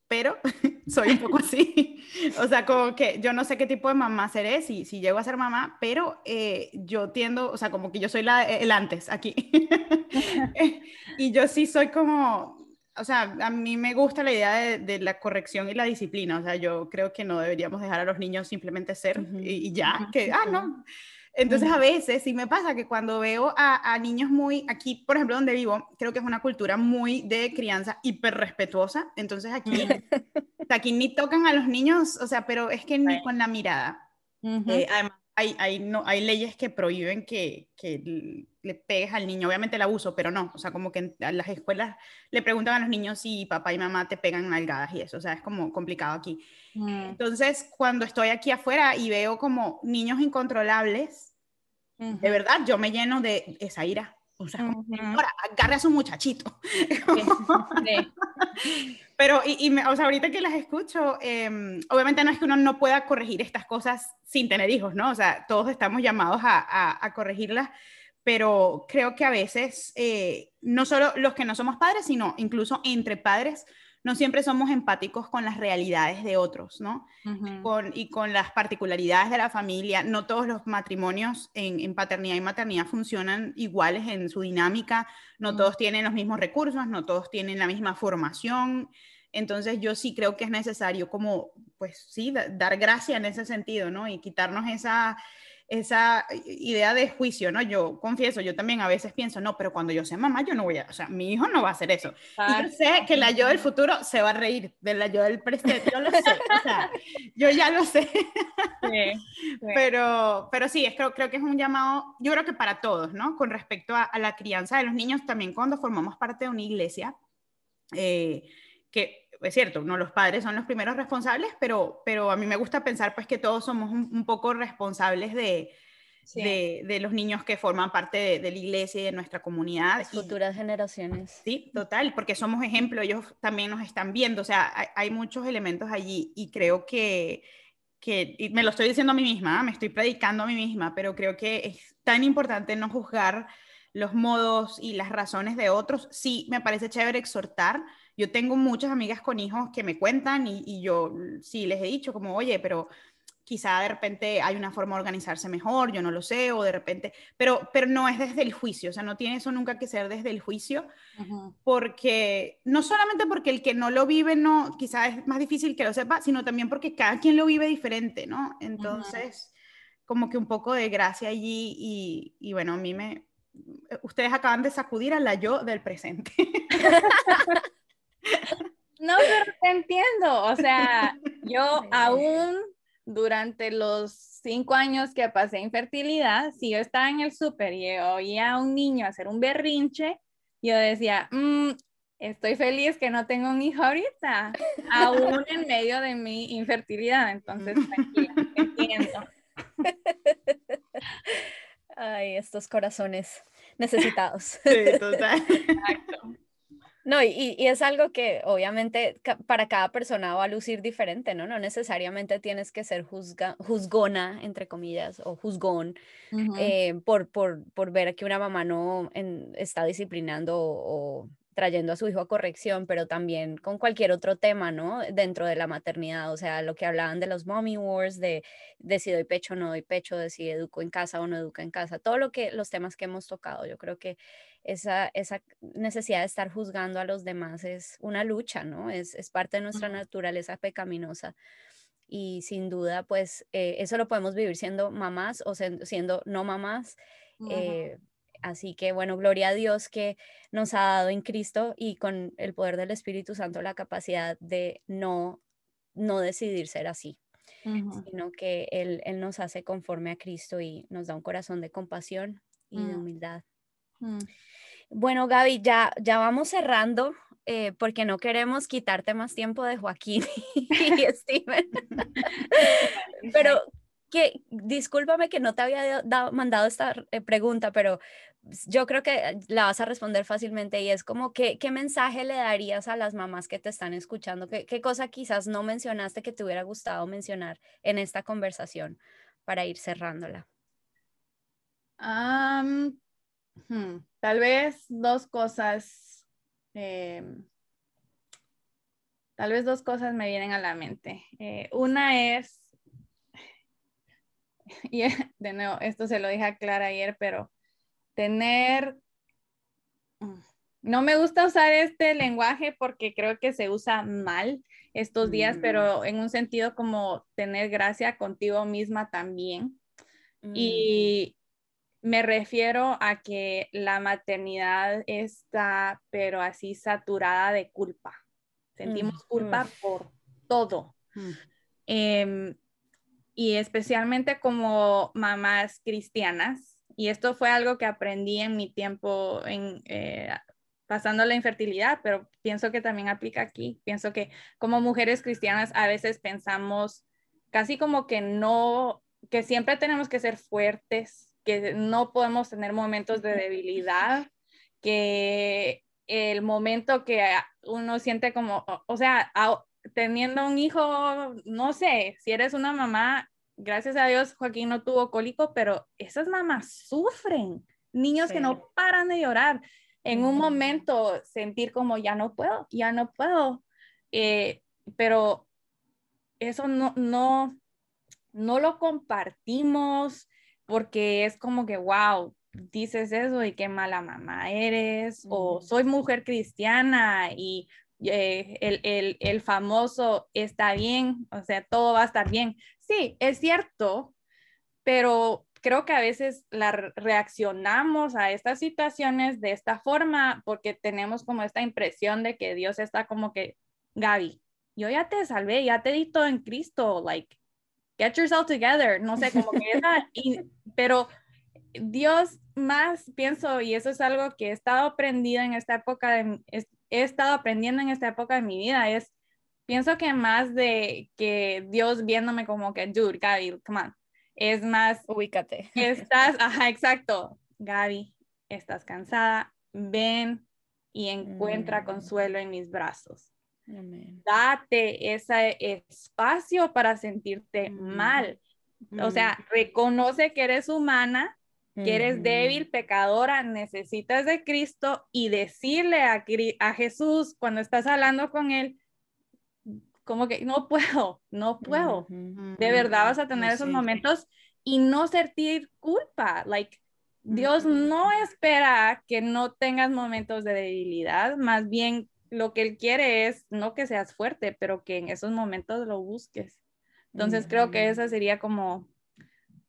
pero soy un poco así. o sea, como que yo no sé qué tipo de mamá seré si, si llego a ser mamá, pero eh, yo tiendo, o sea, como que yo soy la, el antes aquí. y yo sí soy como, o sea, a mí me gusta la idea de, la corrección y la disciplina. O sea, yo creo que no deberíamos dejar a los niños simplemente ser y, y, ya, que, ah, no entonces a veces sí me pasa que cuando veo a, niños muy, aquí por ejemplo donde vivo, creo que es una cultura muy de crianza hiper respetuosa, entonces aquí, aquí ni tocan a los niños, o sea, pero es que ni con la mirada. Eh, además, hay, hay, no, hay leyes que prohíben que, que, le pegues al niño, obviamente el abuso, pero no, o sea, como que en las escuelas le preguntan a los niños si papá y mamá te pegan nalgadas y eso, o sea, es como complicado aquí. Mm. Entonces, cuando estoy aquí afuera y veo como niños incontrolables, de verdad, yo me lleno de esa ira. O sea, ahora, agarre a su muchachito. Pero, y, y o sea, ahorita que las escucho, em, obviamente no es que uno no pueda corregir estas cosas sin tener hijos, ¿no? O sea, todos estamos llamados a, a, corregirlas, pero creo que a veces, eh, no solo los que no somos padres, sino incluso entre padres, no siempre somos empáticos con las realidades de otros, ¿no? con, y con las particularidades de la familia. No todos los matrimonios en, paternidad y maternidad funcionan iguales en su dinámica, no todos tienen los mismos recursos, no todos tienen la misma formación. Entonces yo sí creo que es necesario como, pues sí, dar gracia en ese sentido, ¿no? Y quitarnos esa esa idea de juicio, ¿no? Yo confieso, yo también a veces pienso, no, pero cuando yo sea mamá, yo no voy a, o sea, mi hijo no va a hacer eso. Y yo sé que la yo del futuro se va a reír de la yo del presente, yo lo sé, o sea, yo ya lo sé. Pero, pero sí, es, creo, creo que es un llamado, yo creo que para todos, ¿no? Con respecto a, la crianza de los niños, también cuando formamos parte de una iglesia, eh, que es cierto, no los padres son los primeros responsables, pero, pero a mí me gusta pensar pues que todos somos un, poco responsables de, de, los niños que forman parte de, la iglesia y de nuestra comunidad. Las futuras generaciones. Sí, total, porque somos ejemplo, ellos también nos están viendo, o sea, hay, muchos elementos allí y creo que, que y me lo estoy diciendo a mí misma, me estoy predicando a mí misma, pero creo que es tan importante no juzgar los modos y las razones de otros. Sí, me parece chévere exhortar, yo tengo muchas amigas con hijos que me cuentan y, yo sí les he dicho como, oye, pero quizá de repente hay una forma de organizarse mejor, yo no lo sé, o de repente, pero, pero no es desde el juicio, o sea, no tiene eso nunca que ser desde el juicio, porque no solamente porque el que no lo vive, no, quizá es más difícil que lo sepa, sino también porque cada quien lo vive diferente, ¿no? Entonces, como que un poco de gracia allí y, y bueno, a mí me, ustedes acaban de sacudir a la yo del presente. No, pero te entiendo. O sea, yo aún durante los cinco años que pasé infertilidad, si yo estaba en el súper y oía a un niño hacer un berrinche, yo decía, mm, estoy feliz que no tengo un hijo ahorita, aún en medio de mi infertilidad. Entonces, tranquila, entiendo. Ay, estos corazones necesitados. Sí, total. Exacto. No, y, y, es algo que obviamente para cada persona va a lucir diferente, ¿no? No necesariamente tienes que ser juzga, juzgona, entre comillas, o juzgón, eh, por, por, por, ver que una mamá no en, está disciplinando o, trayendo a su hijo a corrección, pero también con cualquier otro tema, ¿no? Dentro de la maternidad, o sea, lo que hablaban de los mommy wars, de, de si doy pecho o no doy pecho, de si educo en casa o no educo en casa, todo lo que, los temas que hemos tocado, yo creo que esa, esa necesidad de estar juzgando a los demás es una lucha, ¿no? Es, es parte de nuestra naturaleza pecaminosa y sin duda, pues eh, eso lo podemos vivir siendo mamás o siendo no mamás. Así que bueno, gloria a Dios que nos ha dado en Cristo y con el poder del Espíritu Santo la capacidad de no, no decidir ser así, sino que él, él, nos hace conforme a Cristo y nos da un corazón de compasión y de mm. humildad. Mm. Bueno, Gaby, ya, ya vamos cerrando. Eh, porque no queremos quitarte más tiempo de Joaquín y Steven. Pero que discúlpame que no te había dado, mandado esta eh, pregunta, pero yo creo que la vas a responder fácilmente y es como, ¿qué, qué mensaje le darías a las mamás que te están escuchando? ¿Qué, ¿Qué, cosa quizás no mencionaste que te hubiera gustado mencionar en esta conversación para ir cerrándola? Hmm, tal vez dos cosas. Em, tal vez dos cosas me vienen a la mente. Eh, una es y de nuevo, esto se lo dije a Clara ayer, pero tener, no me gusta usar este lenguaje porque creo que se usa mal estos días, mm. pero en un sentido como tener gracia contigo misma también. Mm. Y me refiero a que la maternidad está, pero así saturada de culpa. Sentimos culpa por todo. Eh, y especialmente como mamás cristianas. Y esto fue algo que aprendí en mi tiempo en, eh, pasando la infertilidad, pero pienso que también aplica aquí. Pienso que como mujeres cristianas a veces pensamos casi como que no, que siempre tenemos que ser fuertes, que no podemos tener momentos de debilidad, que el momento que uno siente como, o sea, teniendo un hijo, no sé, si eres una mamá, gracias a Dios Joaquín no tuvo cólico, pero esas mamás sufren, niños que no paran de llorar. En un momento sentir como ya no puedo, ya no puedo, eh, pero eso no, no, no lo compartimos porque es como que, wow, dices eso y qué mala mamá eres, o soy mujer cristiana y eh, el, el, el, famoso está bien, o sea, todo va a estar bien. Sí, es cierto, pero creo que a veces la reaccionamos a estas situaciones de esta forma porque tenemos como esta impresión de que Dios está como que, Gaby, yo ya te salvé, ya te di todo en Cristo, like, get yourself together, no sé, como que esa, pero Dios más pienso, y eso es algo que he estado aprendiendo en esta época de, he estado aprendiendo en esta época de mi vida es, pienso que más de que Dios viéndome como que, dude, Gaby, come on, es más, ubícate. Estás, ajá, exacto, Gaby, estás cansada, ven y encuentra mm. consuelo en mis brazos. Date ese espacio para sentirte mm. mal. O sea, mm. reconoce que eres humana que eres débil, pecadora, necesitas de Cristo y decirle a, a Jesús cuando estás hablando con Él, como que no puedo, no puedo. De verdad vas a tener esos momentos y no sentir culpa. Like, Dios no espera que no tengas momentos de debilidad, más bien lo que Él quiere es no que seas fuerte, pero que en esos momentos lo busques. Entonces creo que esa sería como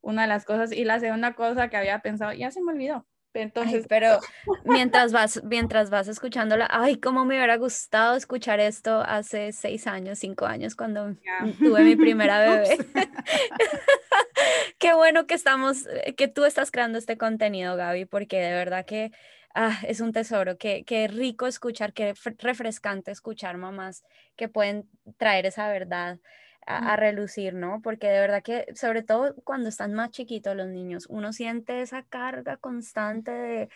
una de las cosas. Y la segunda cosa que había pensado, ya se me olvidó, Entonces, pero mientras vas, mientras vas escuchándola, ay, cómo me hubiera gustado escuchar esto hace seis años, cinco años, cuando tuve mi primera bebé. Qué bueno que estamos, eh, que tú estás creando este contenido, Gaby, porque de verdad que ah, es un tesoro, qué, qué rico escuchar, qué refrescante escuchar mamás que pueden traer esa verdad a, relucir, ¿no? Porque de verdad que, sobre todo cuando están más chiquitos los niños, uno siente esa carga constante de,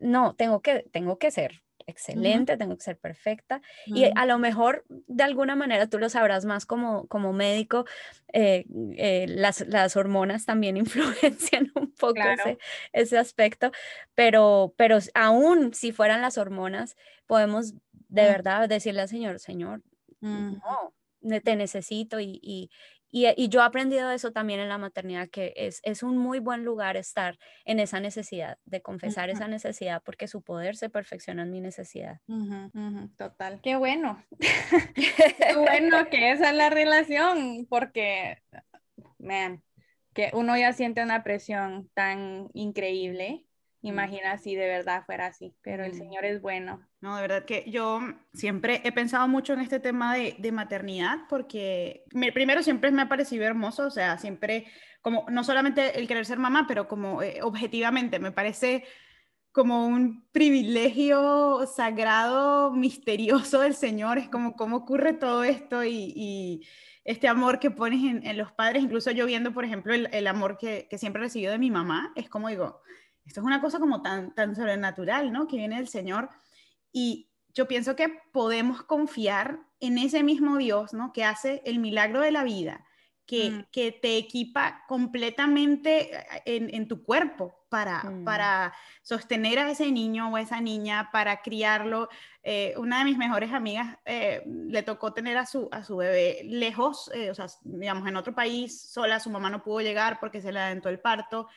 no, tengo que, tengo que ser excelente, tengo que ser perfecta. Y a lo mejor, de alguna manera, tú lo sabrás más como, como médico, eh, eh, las, las, hormonas también influencian un poco ese, ese, aspecto, pero, pero aún si fueran las hormonas, podemos de verdad decirle al Señor, Señor, no, te necesito y, y, y, yo he aprendido eso también en la maternidad, que es, es un muy buen lugar estar en esa necesidad, de confesar esa necesidad, porque su poder se perfecciona en mi necesidad. total. Qué bueno. Qué bueno que esa es la relación, porque, man, que uno ya siente una presión tan increíble Imagina si de verdad fuera así, pero el Señor es bueno. No, de verdad que yo siempre he pensado mucho en este tema de, de maternidad porque primero siempre me ha parecido hermoso, o sea, siempre como no solamente el querer ser mamá, pero como eh, objetivamente me parece como un privilegio sagrado, misterioso del Señor, es como cómo ocurre todo esto y, y este amor que pones en, en, los padres, incluso yo viendo, por ejemplo, el, el amor que, que siempre he recibido de mi mamá, es como digo, esto es una cosa como tan, tan sobrenatural, ¿no? Que viene del Señor. Y yo pienso que podemos confiar en ese mismo Dios, ¿no? Que hace el milagro de la vida, que, mm. que te equipa completamente eh, en, tu cuerpo para, mm. para sostener a ese niño o esa niña, para criarlo. Eh, una de mis mejores amigas eh, le tocó tener a su, a su bebé lejos, o sea, digamos, en otro país, sola, su mamá no pudo llegar porque se le adentó el parto.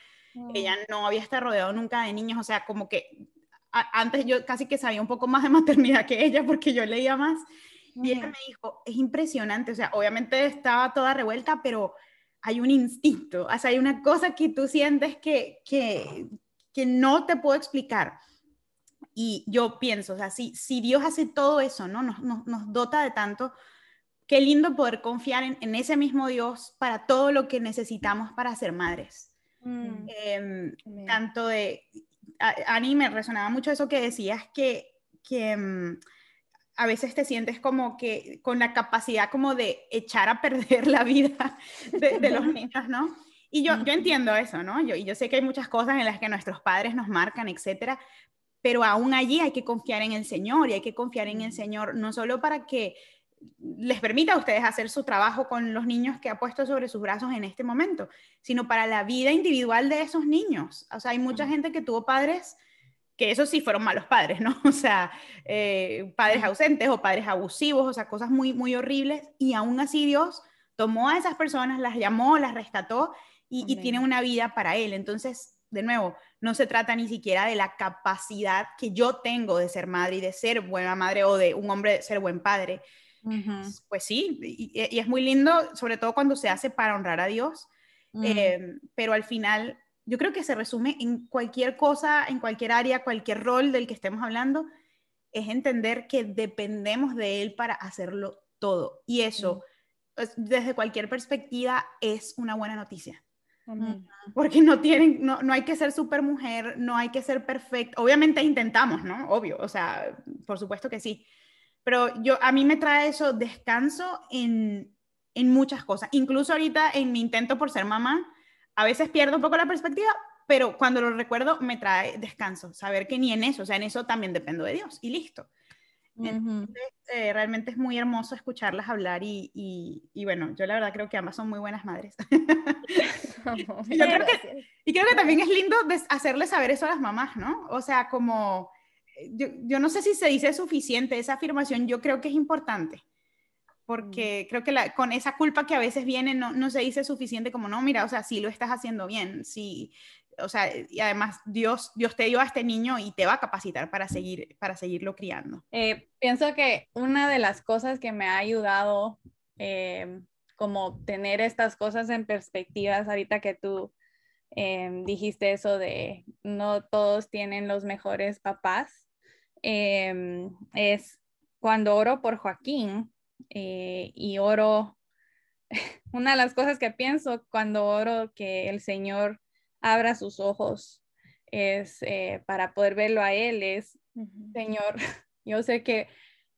Ella no había estado rodeado nunca de niños, o sea, como que antes yo casi que sabía un poco más de maternidad que ella porque yo leía más. Y ella me dijo, es impresionante, o sea, obviamente estaba toda revuelta, pero hay un instinto, o sea, hay una cosa que tú sientes que, que, que no te puedo explicar. Y yo pienso, o sea, si, si Dios hace todo eso, ¿no? Nos, nos, nos dota de tanto, qué lindo poder confiar en, en, ese mismo Dios para todo lo que necesitamos para ser madres. Mm. Em, tanto de, Ani, me resonaba mucho eso que decías, que, que em, a veces te sientes como que con la capacidad como de echar a perder la vida de, los niños, ¿no? Y yo, yo entiendo eso, ¿no? Yo, y yo sé que hay muchas cosas en las que nuestros padres nos marcan, etcétera, pero aún allí hay que confiar en el Señor y hay que confiar en el Señor, no solo para que les permita a ustedes hacer su trabajo con los niños que ha puesto sobre sus brazos en este momento, sino para la vida individual de esos niños. O sea, hay mucha gente que tuvo padres que esos sí fueron malos padres, ¿no? O sea, eh, padres ausentes o padres abusivos, o sea, cosas muy, muy horribles. Y aún así Dios tomó a esas personas, las llamó, las rescató y, y tiene una vida para Él. Entonces, de nuevo, no se trata ni siquiera de la capacidad que yo tengo de ser madre y de ser buena madre o de un hombre de ser buen padre, pues sí, y, es muy lindo, sobre todo cuando se hace para honrar a Dios, em, pero al final yo creo que se resume en cualquier cosa, en cualquier área, cualquier rol del que estemos hablando, es entender que dependemos de Él para hacerlo todo. Y eso, desde cualquier perspectiva, es una buena noticia. Porque no tienen, no, no, hay que ser super mujer, no hay que ser perfecto. Obviamente intentamos, ¿no? Obvio, o sea, por supuesto que sí pero yo, a mí me trae eso descanso en, en muchas cosas. Incluso ahorita en mi intento por ser mamá, a veces pierdo un poco la perspectiva, pero cuando lo recuerdo me trae descanso, saber que ni en eso, o sea, en eso también dependo de Dios y listo. Eh, realmente es muy hermoso escucharlas hablar y, y, bueno, yo la verdad creo que ambas son muy buenas madres. y, creo que, y, creo que, también es lindo hacerles saber eso a las mamás, ¿no? O sea, como yo, no sé si se dice suficiente esa afirmación, yo creo que es importante, porque mm. creo que con esa culpa que a veces viene no, no, se dice suficiente como, no, mira, o sea, sí lo estás haciendo bien, sí, o sea, y además Dios, Dios te dio a este niño y te va a capacitar para, seguir, para seguirlo criando. Eh, pienso que una de las cosas que me ha ayudado eh, como tener estas cosas en perspectivas ahorita que tú em, dijiste eso de no todos tienen los mejores papás. Em, es cuando oro por Joaquín eh, y oro, una de las cosas que pienso cuando oro que el Señor abra sus ojos es eh, para poder verlo a Él, es, Señor, yo sé que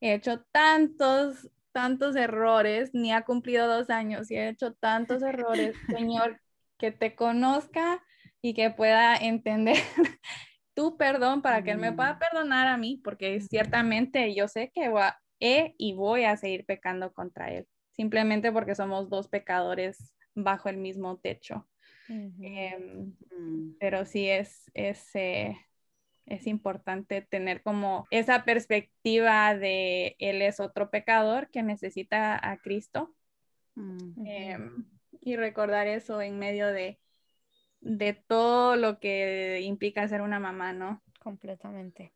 he hecho tantos, tantos errores, ni ha cumplido dos años y he hecho tantos errores, Señor, que te conozca y que pueda entender tu perdón para que Él me pueda mm. perdonar a mí, porque ciertamente yo sé que he y voy a seguir pecando contra Él, simplemente porque somos dos pecadores bajo el mismo techo. Em, pero sí es, es, eh, es importante tener como esa perspectiva de Él es otro pecador que necesita a Cristo. Em, y recordar eso en medio de, de todo lo que implica ser una mamá, ¿no? Completamente.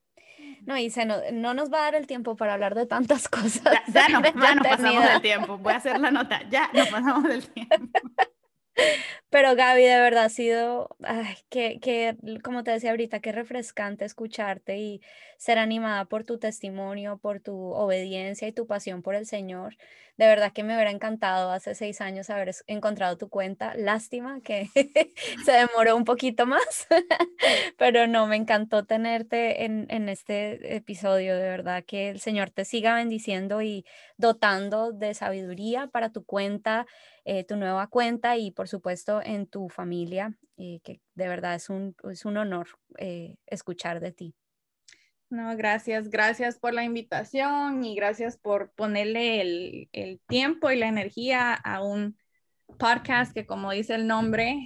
No, y se no, no, nos va a dar el tiempo para hablar de tantas cosas. Ya, no, ya nos pasamos del tiempo. Voy a hacer la nota. Ya nos pasamos del tiempo. Pero Gaby, de verdad ha sido, ay, que, que, como te decía ahorita, qué refrescante escucharte y ser animada por tu testimonio, por tu obediencia y tu pasión por el Señor. De verdad que me hubiera encantado hace seis años haber encontrado tu cuenta. Lástima que se demoró un poquito más, pero no, me encantó tenerte en, en este episodio. De verdad que el Señor te siga bendiciendo y dotando de sabiduría para tu cuenta eh, tu nueva cuenta y por supuesto en tu familia, eh, que de verdad es un, es un honor eh, escuchar de ti. No, gracias, gracias por la invitación y gracias por ponerle el, el tiempo y la energía a un podcast que como dice el nombre,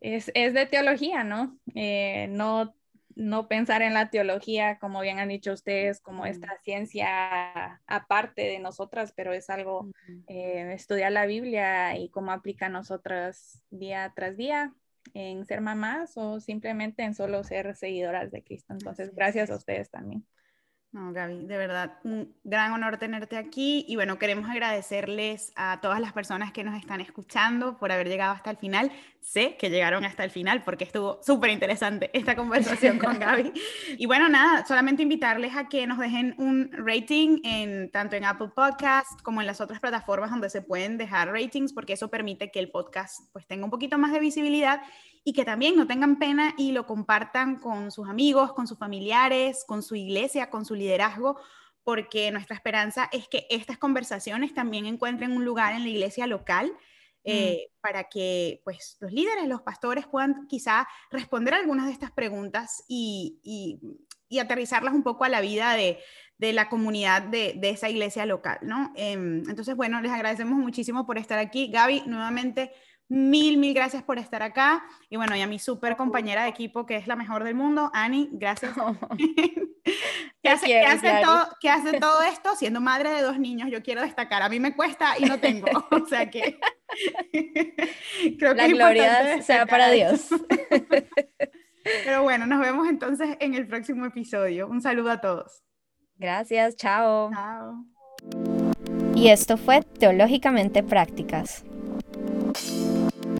es, es, de teología, ¿no? no no pensar en la teología, como bien han dicho ustedes, como esta ciencia aparte de nosotras, pero es algo, eh, estudiar la Biblia y cómo aplica a nosotras día tras día en ser mamás o simplemente en solo ser seguidoras de Cristo. Entonces, gracias a ustedes también. No, Gaby, de verdad, un gran honor tenerte aquí y bueno, queremos agradecerles a todas las personas que nos están escuchando por haber llegado hasta el final. Sé que llegaron hasta el final porque estuvo súper interesante esta conversación con Gaby. Y bueno, nada, solamente invitarles a que nos dejen un rating en tanto en Apple Podcast como en las otras plataformas donde se pueden dejar ratings porque eso permite que el podcast pues tenga un poquito más de visibilidad y que también no tengan pena y lo compartan con sus amigos, con sus familiares, con su iglesia, con su liderazgo, porque nuestra esperanza es que estas conversaciones también encuentren un lugar en la iglesia local. Eh, mm. para que pues, los líderes, los pastores puedan quizá responder algunas de estas preguntas y, y, aterrizarlas un poco a la vida de, de la comunidad de, de, esa iglesia local, ¿no? Em, entonces, bueno, les agradecemos muchísimo por estar aquí. Gaby, nuevamente, Mil, mil gracias por estar acá. Y bueno, y a mi súper compañera de equipo, que es la mejor del mundo, Ani, gracias. ¿Qué, hace, hace todo, esto siendo madre de dos niños? Yo quiero destacar, a mí me cuesta y no tengo. O sea que creo que la gloria sea para Dios. Pero bueno, nos vemos entonces en el próximo episodio. Un saludo a todos. Gracias, chao. Chao. Y esto fue Teológicamente Prácticas. Thank you.